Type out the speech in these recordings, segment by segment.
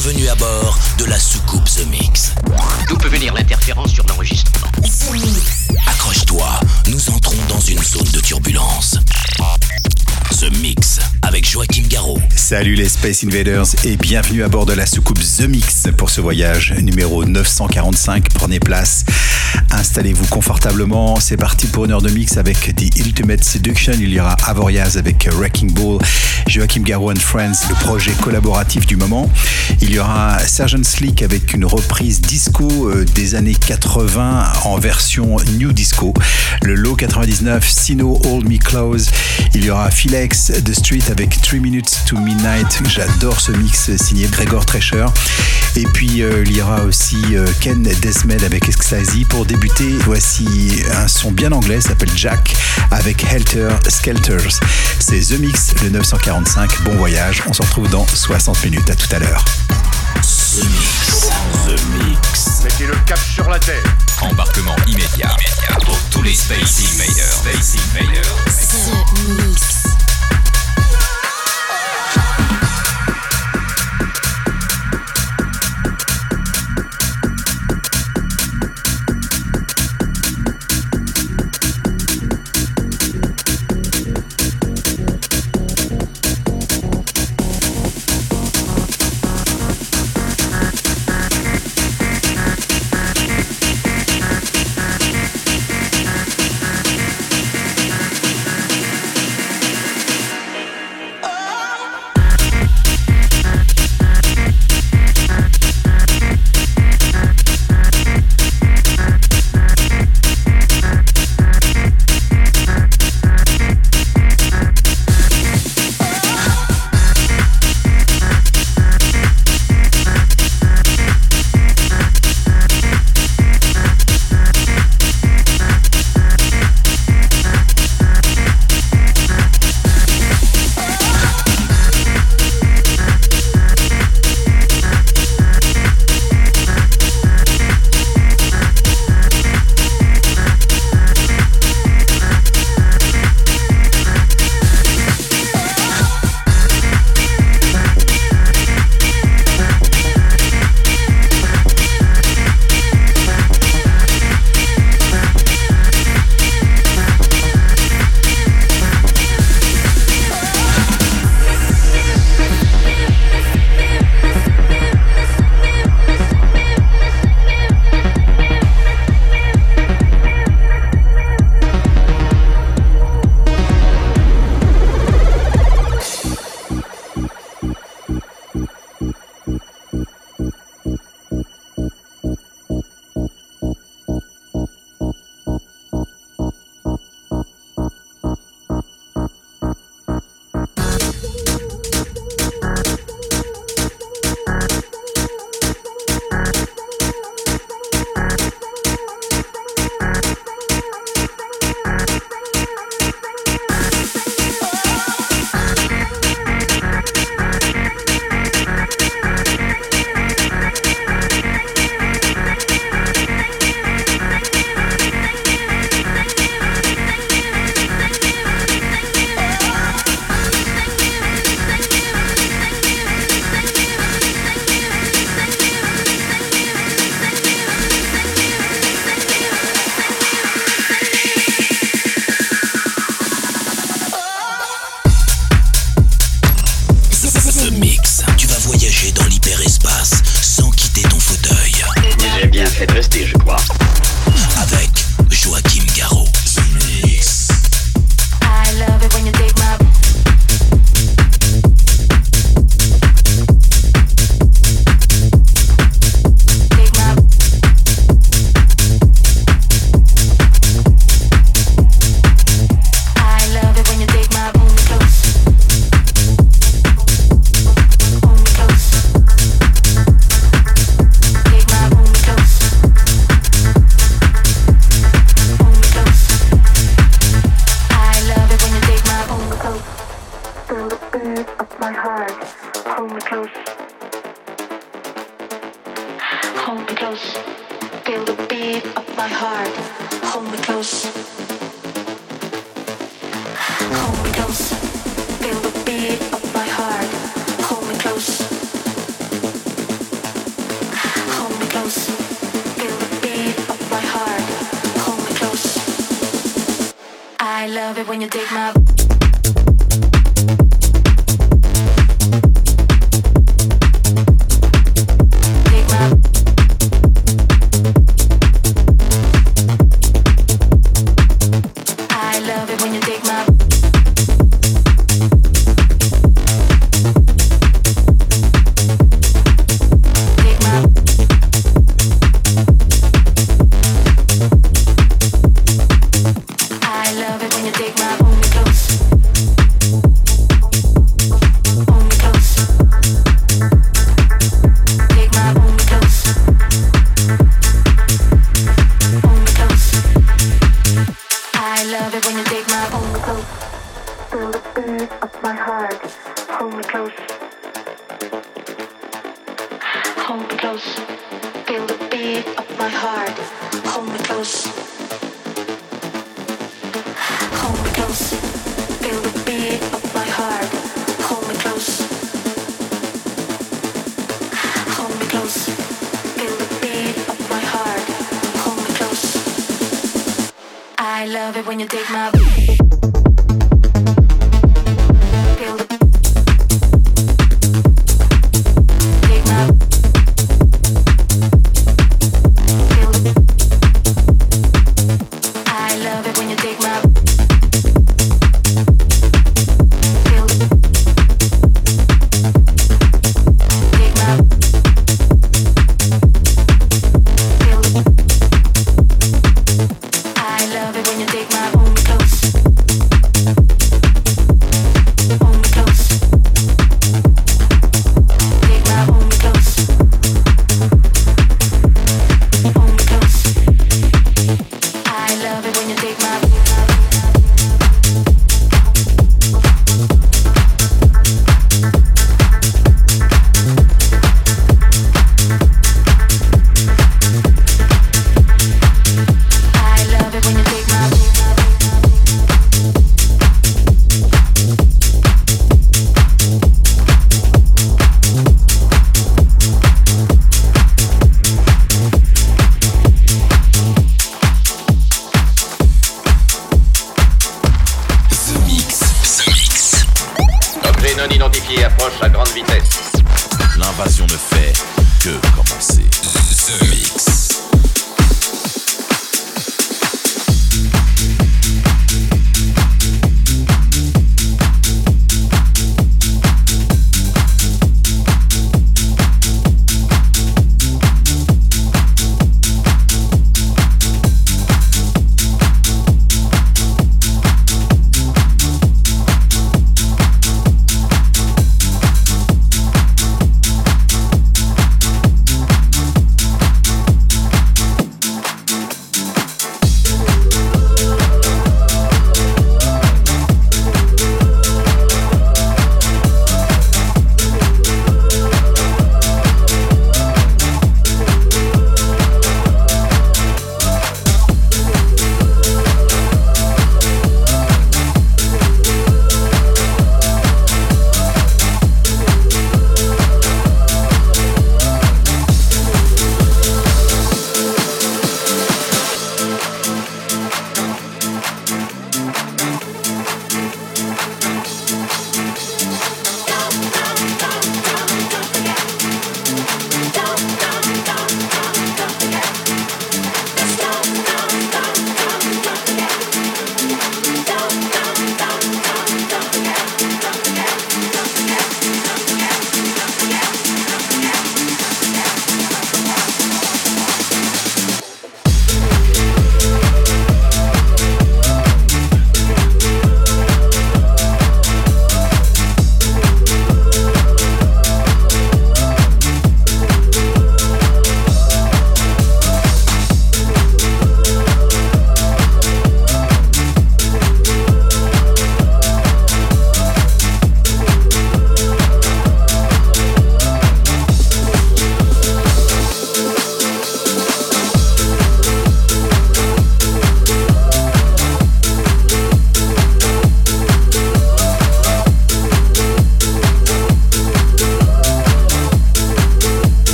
Bienvenue à bord de la soucoupe The Mix. D'où peut venir l'interférence sur l'enregistrement Accroche-toi, nous entrons dans une zone de turbulence. The Mix avec Joachim Garraud. Salut les Space Invaders et bienvenue à bord de la soucoupe The Mix pour ce voyage numéro 945. Prenez place, installez-vous confortablement. C'est parti pour une heure de mix avec The Ultimate Seduction. Il y aura Avoriaz avec Wrecking Ball, Joachim Garraud and Friends, le projet collaboratif du moment. Il y aura Sergeant Slick avec une reprise disco euh, des années 80 en version New Disco. Le Low 99, Sino Hold Me Close. Il y aura Philex The Street avec 3 Minutes to Midnight. J'adore ce mix signé Gregor Trescher. Et puis euh, il y aura aussi euh, Ken Desmed avec Ecstasy. Pour débuter, voici un son bien anglais, s'appelle Jack avec Helter Skelters. C'est The Mix, le 945. Bon voyage, on se retrouve dans 60 minutes. À tout à l'heure. The Mix. The Mix. Mettez le cap sur la terre. Embarquement immédiat, immédiat pour tous les Space Invaders. Space Invaders. The Mix.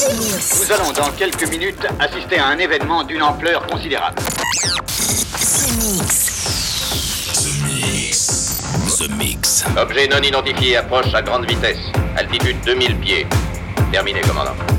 Nous allons dans quelques minutes assister à un événement d'une ampleur considérable. Mix. Mix. Mix. Objet non identifié approche à grande vitesse. Altitude 2000 pieds. Terminé, commandant.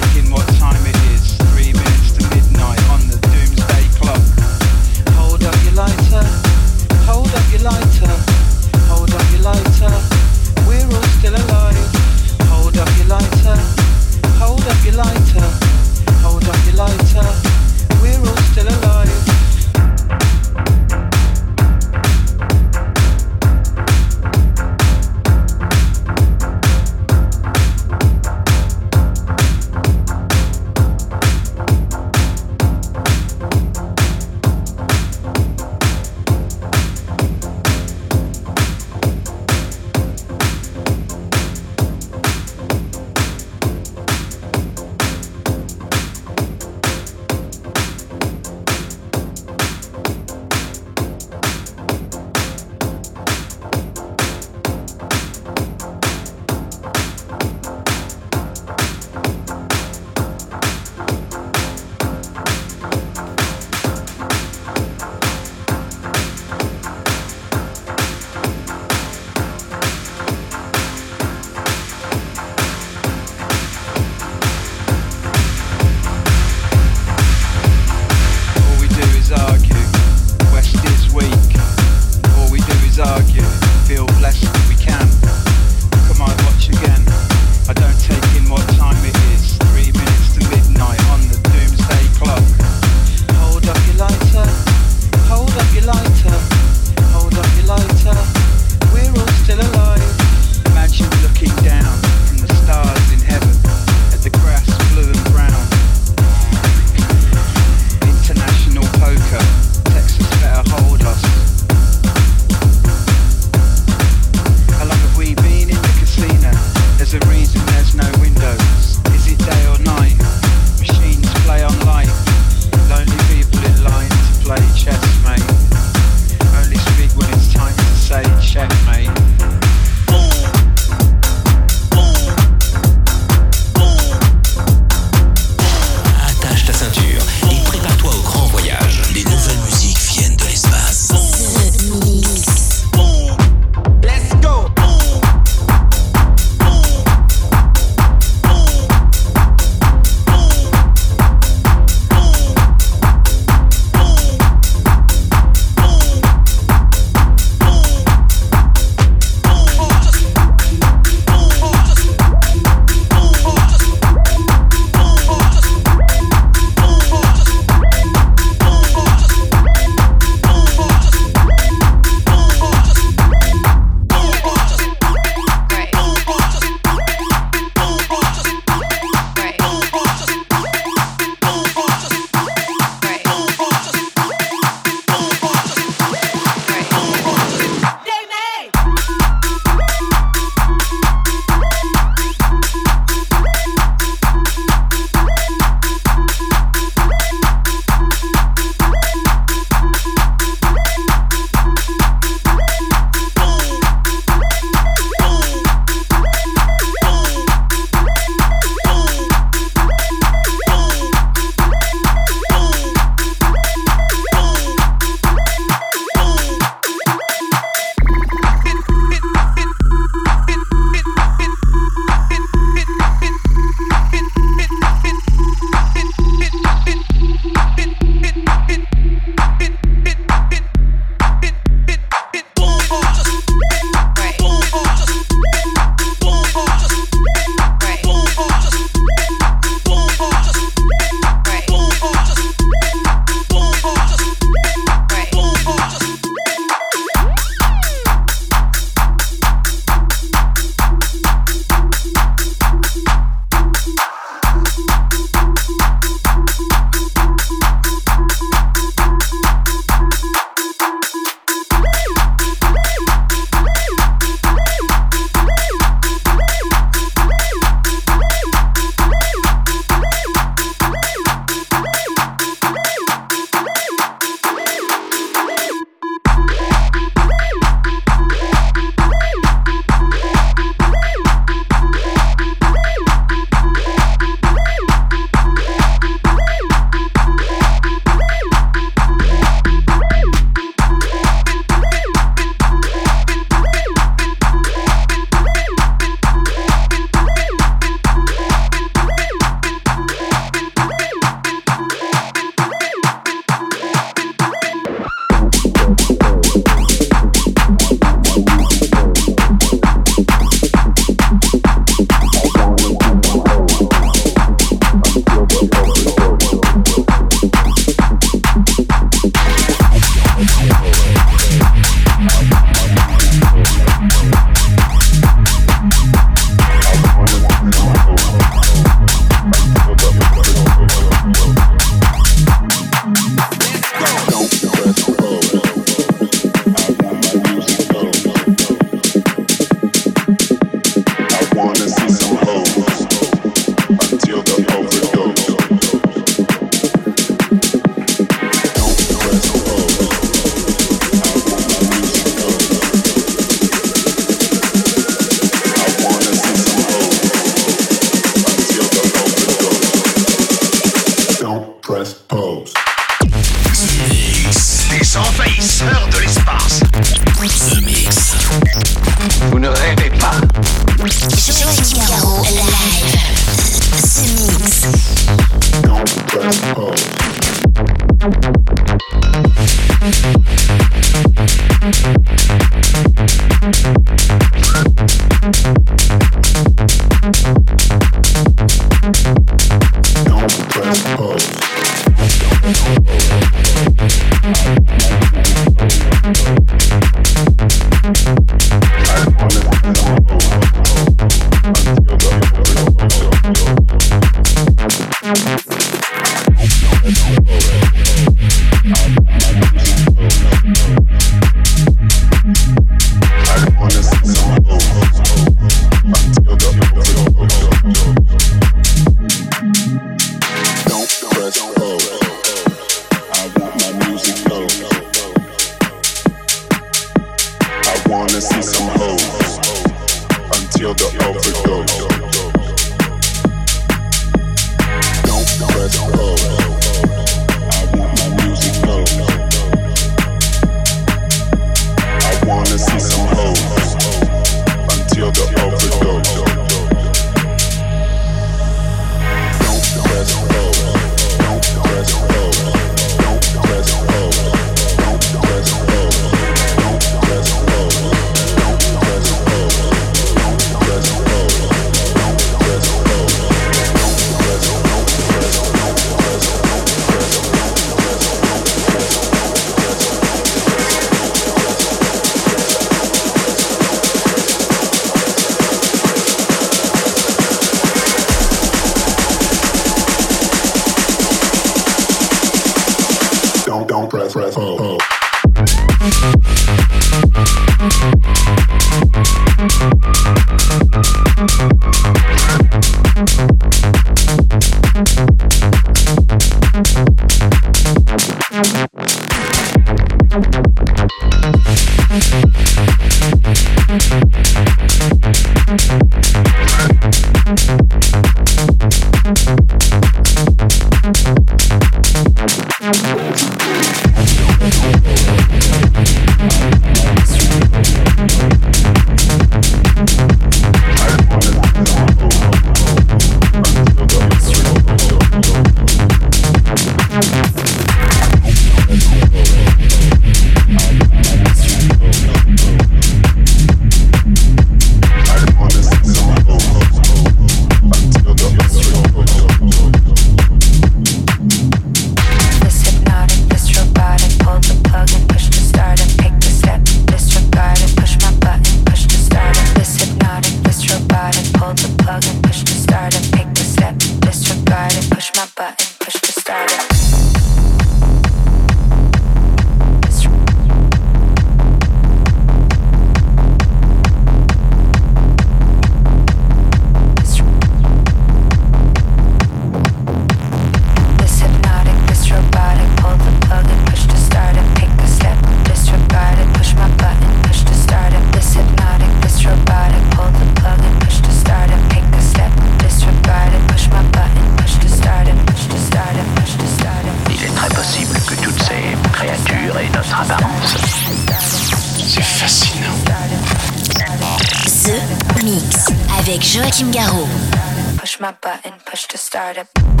It.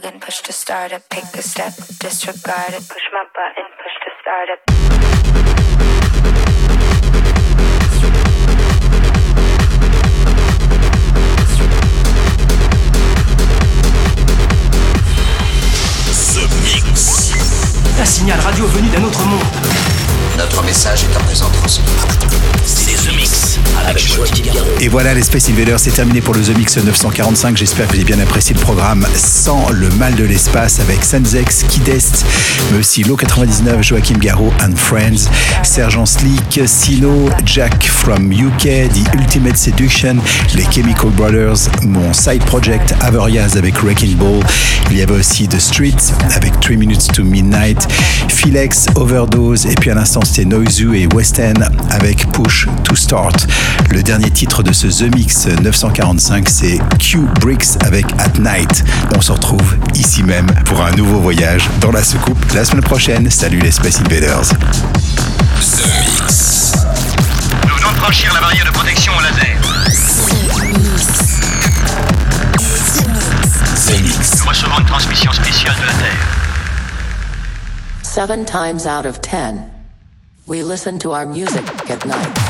Plug and push to start it. Pick a step, disregard it. Push my button, push to start Mix. Un signal radio venu d'un autre monde. Notre message est à présent transmis. Avec. Et voilà, les Space Invaders, c'est terminé pour le The Mix 945. J'espère que vous avez bien apprécié le programme sans le mal de l'espace avec Sanzex, Kidest, mais aussi Low 99, Joachim Garraud and Friends, Sergent Slick, Sino, Jack from UK, The Ultimate Seduction, les Chemical Brothers, mon side project Averiaz avec Wrecking Ball. Il y avait aussi The Streets avec 3 Minutes to Midnight, Philex, Overdose, et puis à l'instant c'était Noizu et West End avec Push to Start. Le dernier titre de ce The Mix 945, c'est Q Bricks avec At Night. On se retrouve ici même pour un nouveau voyage dans la soucoupe la semaine prochaine. Salut les Space Invaders. The Mix. Nous venons de franchir la barrière de protection au laser. The Mix. Nous recevons une transmission spéciale de la Terre. Seven times out of ten, we listen to our music at night.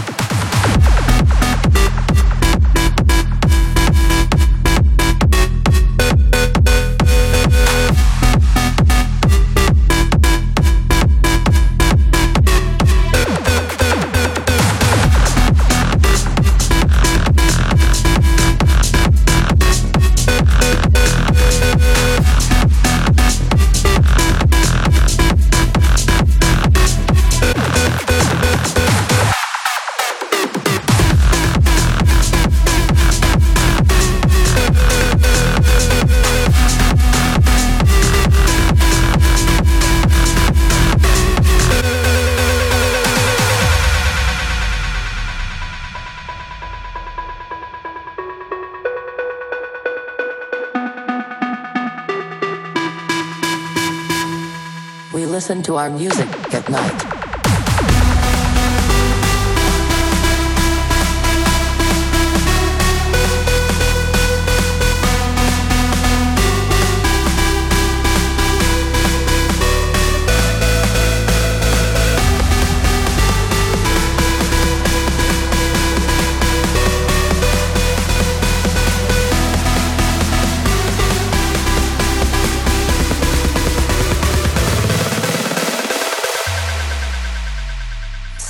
Listen to our music at night.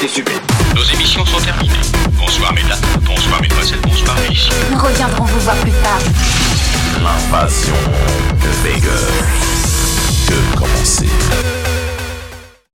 C'est stupide.